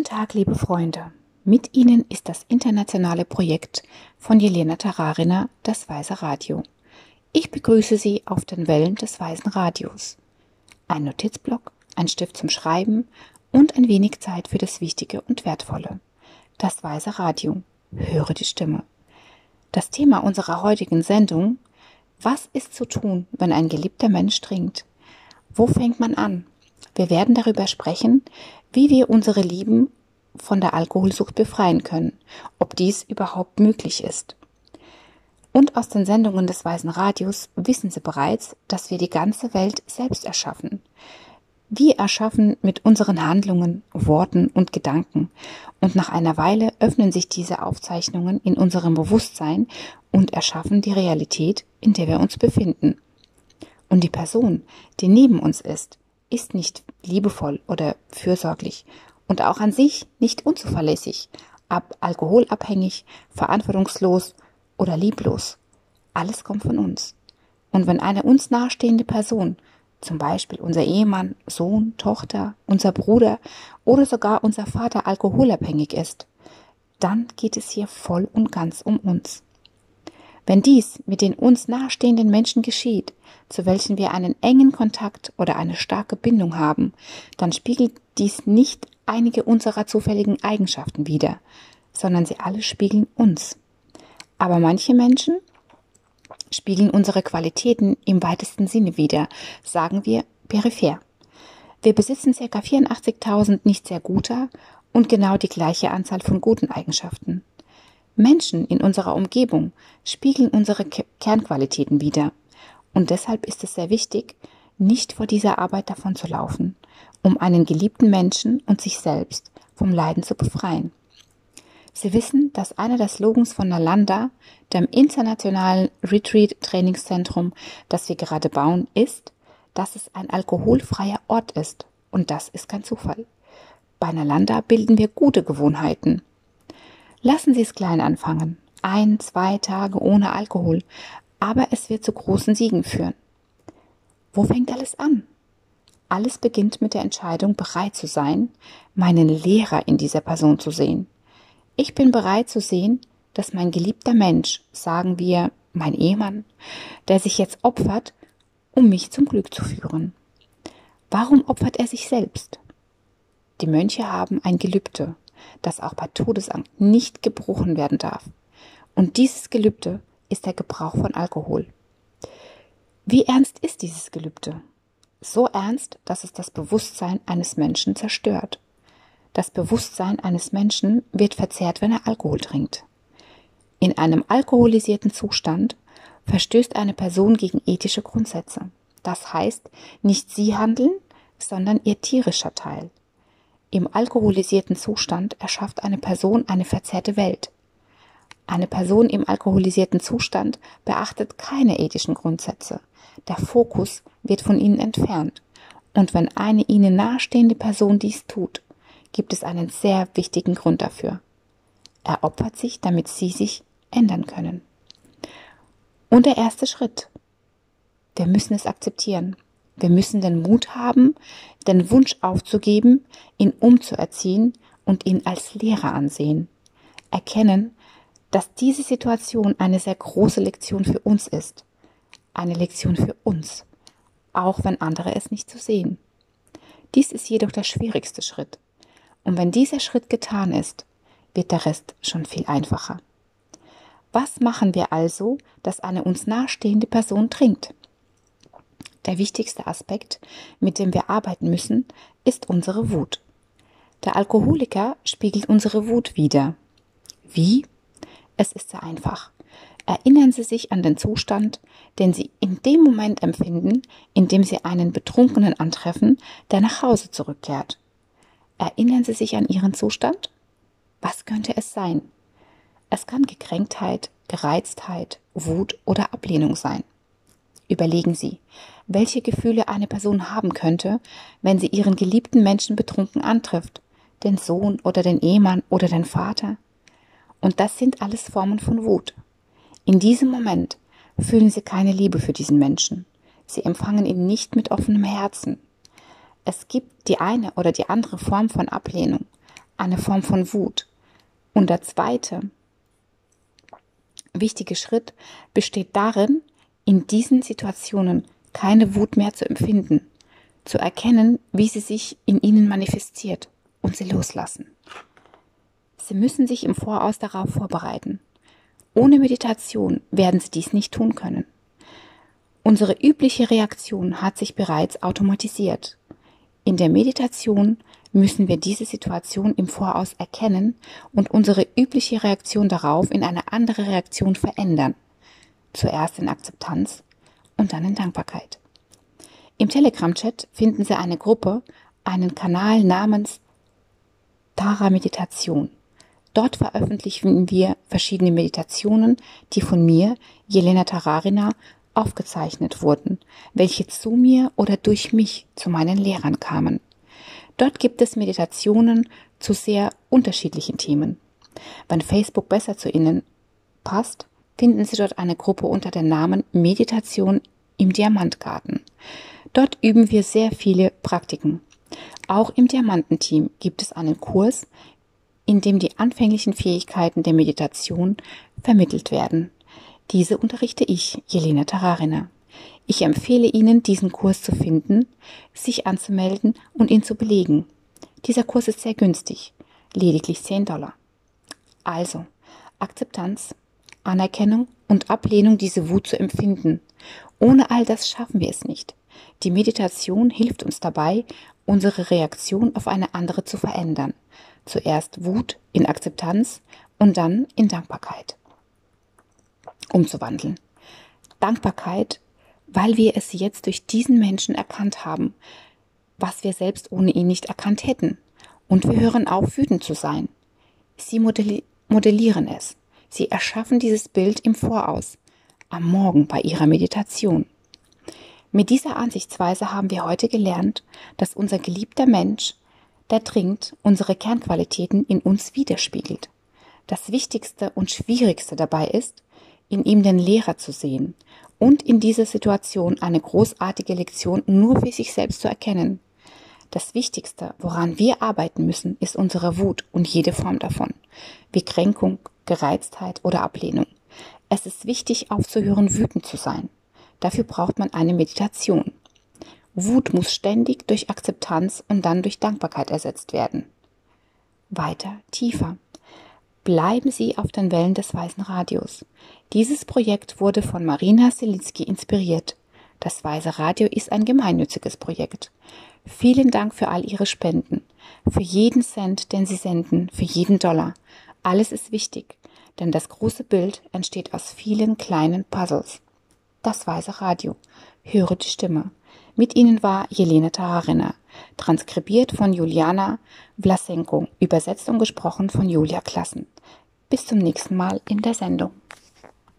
Guten Tag, liebe Freunde. Mit Ihnen ist das internationale Projekt von Jelena Tararina, das Weiße Radio. Ich begrüße Sie auf den Wellen des Weißen Radios. Ein Notizblock, ein Stift zum Schreiben und ein wenig Zeit für das Wichtige und Wertvolle. Das Weiße Radio. Höre die Stimme. Das Thema unserer heutigen Sendung Was ist zu tun, wenn ein geliebter Mensch trinkt? Wo fängt man an? Wir werden darüber sprechen, wie wir unsere Lieben von der Alkoholsucht befreien können, ob dies überhaupt möglich ist. Und aus den Sendungen des Weißen Radios wissen Sie bereits, dass wir die ganze Welt selbst erschaffen. Wir erschaffen mit unseren Handlungen, Worten und Gedanken. Und nach einer Weile öffnen sich diese Aufzeichnungen in unserem Bewusstsein und erschaffen die Realität, in der wir uns befinden. Und die Person, die neben uns ist, ist nicht liebevoll oder fürsorglich und auch an sich nicht unzuverlässig, ab alkoholabhängig, verantwortungslos oder lieblos. Alles kommt von uns. Und wenn eine uns nahestehende Person, zum Beispiel unser Ehemann, Sohn, Tochter, unser Bruder oder sogar unser Vater alkoholabhängig ist, dann geht es hier voll und ganz um uns. Wenn dies mit den uns nahestehenden Menschen geschieht, zu welchen wir einen engen Kontakt oder eine starke Bindung haben, dann spiegelt dies nicht einige unserer zufälligen Eigenschaften wider, sondern sie alle spiegeln uns. Aber manche Menschen spiegeln unsere Qualitäten im weitesten Sinne wider, sagen wir peripher. Wir besitzen ca. 84.000 nicht sehr guter und genau die gleiche Anzahl von guten Eigenschaften. Menschen in unserer Umgebung spiegeln unsere Kernqualitäten wider. Und deshalb ist es sehr wichtig, nicht vor dieser Arbeit davon zu laufen, um einen geliebten Menschen und sich selbst vom Leiden zu befreien. Sie wissen, dass einer der Slogans von Nalanda, dem internationalen Retreat-Trainingszentrum, das wir gerade bauen, ist, dass es ein alkoholfreier Ort ist. Und das ist kein Zufall. Bei Nalanda bilden wir gute Gewohnheiten. Lassen Sie es klein anfangen. Ein, zwei Tage ohne Alkohol. Aber es wird zu großen Siegen führen. Wo fängt alles an? Alles beginnt mit der Entscheidung, bereit zu sein, meinen Lehrer in dieser Person zu sehen. Ich bin bereit zu sehen, dass mein geliebter Mensch, sagen wir mein Ehemann, der sich jetzt opfert, um mich zum Glück zu führen. Warum opfert er sich selbst? Die Mönche haben ein Gelübde, das auch bei Todesangst nicht gebrochen werden darf. Und dieses Gelübde ist der Gebrauch von Alkohol. Wie ernst ist dieses Gelübde? So ernst, dass es das Bewusstsein eines Menschen zerstört. Das Bewusstsein eines Menschen wird verzerrt, wenn er Alkohol trinkt. In einem alkoholisierten Zustand verstößt eine Person gegen ethische Grundsätze. Das heißt, nicht sie handeln, sondern ihr tierischer Teil. Im alkoholisierten Zustand erschafft eine Person eine verzerrte Welt. Eine Person im alkoholisierten Zustand beachtet keine ethischen Grundsätze. Der Fokus wird von ihnen entfernt. Und wenn eine ihnen nahestehende Person dies tut, gibt es einen sehr wichtigen Grund dafür. Er opfert sich, damit sie sich ändern können. Und der erste Schritt. Wir müssen es akzeptieren. Wir müssen den Mut haben, den Wunsch aufzugeben, ihn umzuerziehen und ihn als Lehrer ansehen. Erkennen, dass diese Situation eine sehr große Lektion für uns ist. Eine Lektion für uns, auch wenn andere es nicht so sehen. Dies ist jedoch der schwierigste Schritt. Und wenn dieser Schritt getan ist, wird der Rest schon viel einfacher. Was machen wir also, dass eine uns nahestehende Person trinkt? Der wichtigste Aspekt, mit dem wir arbeiten müssen, ist unsere Wut. Der Alkoholiker spiegelt unsere Wut wider. Wie? Es ist sehr einfach. Erinnern Sie sich an den Zustand, den Sie in dem Moment empfinden, in dem Sie einen Betrunkenen antreffen, der nach Hause zurückkehrt. Erinnern Sie sich an Ihren Zustand? Was könnte es sein? Es kann Gekränktheit, Gereiztheit, Wut oder Ablehnung sein. Überlegen Sie, welche Gefühle eine Person haben könnte, wenn sie ihren geliebten Menschen betrunken antrifft, den Sohn oder den Ehemann oder den Vater. Und das sind alles Formen von Wut. In diesem Moment fühlen sie keine Liebe für diesen Menschen. Sie empfangen ihn nicht mit offenem Herzen. Es gibt die eine oder die andere Form von Ablehnung, eine Form von Wut. Und der zweite wichtige Schritt besteht darin, in diesen Situationen keine Wut mehr zu empfinden, zu erkennen, wie sie sich in ihnen manifestiert und sie loslassen. Sie müssen sich im Voraus darauf vorbereiten. Ohne Meditation werden Sie dies nicht tun können. Unsere übliche Reaktion hat sich bereits automatisiert. In der Meditation müssen wir diese Situation im Voraus erkennen und unsere übliche Reaktion darauf in eine andere Reaktion verändern. Zuerst in Akzeptanz und dann in Dankbarkeit. Im Telegram-Chat finden Sie eine Gruppe, einen Kanal namens Tara Meditation. Dort veröffentlichen wir verschiedene Meditationen, die von mir, Jelena Tararina, aufgezeichnet wurden, welche zu mir oder durch mich zu meinen Lehrern kamen. Dort gibt es Meditationen zu sehr unterschiedlichen Themen. Wenn Facebook besser zu Ihnen passt, finden Sie dort eine Gruppe unter dem Namen Meditation im Diamantgarten. Dort üben wir sehr viele Praktiken. Auch im Diamantenteam gibt es einen Kurs, in dem die anfänglichen Fähigkeiten der Meditation vermittelt werden. Diese unterrichte ich, Jelena Tararina. Ich empfehle Ihnen, diesen Kurs zu finden, sich anzumelden und ihn zu belegen. Dieser Kurs ist sehr günstig, lediglich 10 Dollar. Also, Akzeptanz, Anerkennung und Ablehnung, diese Wut zu empfinden. Ohne all das schaffen wir es nicht. Die Meditation hilft uns dabei, unsere Reaktion auf eine andere zu verändern. Zuerst Wut in Akzeptanz und dann in Dankbarkeit. Umzuwandeln. Dankbarkeit, weil wir es jetzt durch diesen Menschen erkannt haben, was wir selbst ohne ihn nicht erkannt hätten. Und wir hören auf, wütend zu sein. Sie modelli modellieren es. Sie erschaffen dieses Bild im Voraus, am Morgen bei ihrer Meditation. Mit dieser Ansichtsweise haben wir heute gelernt, dass unser geliebter Mensch der dringend unsere Kernqualitäten in uns widerspiegelt. Das Wichtigste und Schwierigste dabei ist, in ihm den Lehrer zu sehen und in dieser Situation eine großartige Lektion nur für sich selbst zu erkennen. Das Wichtigste, woran wir arbeiten müssen, ist unsere Wut und jede Form davon, wie Kränkung, Gereiztheit oder Ablehnung. Es ist wichtig, aufzuhören, wütend zu sein. Dafür braucht man eine Meditation. Wut muss ständig durch Akzeptanz und dann durch Dankbarkeit ersetzt werden. Weiter, tiefer. Bleiben Sie auf den Wellen des Weißen Radios. Dieses Projekt wurde von Marina Selitzky inspiriert. Das Weiße Radio ist ein gemeinnütziges Projekt. Vielen Dank für all Ihre Spenden, für jeden Cent, den Sie senden, für jeden Dollar. Alles ist wichtig, denn das große Bild entsteht aus vielen kleinen Puzzles. Das Weiße Radio. Höre die Stimme. Mit ihnen war Jelena Tararina, transkribiert von Juliana Vlasenko, übersetzt und gesprochen von Julia Klassen. Bis zum nächsten Mal in der Sendung.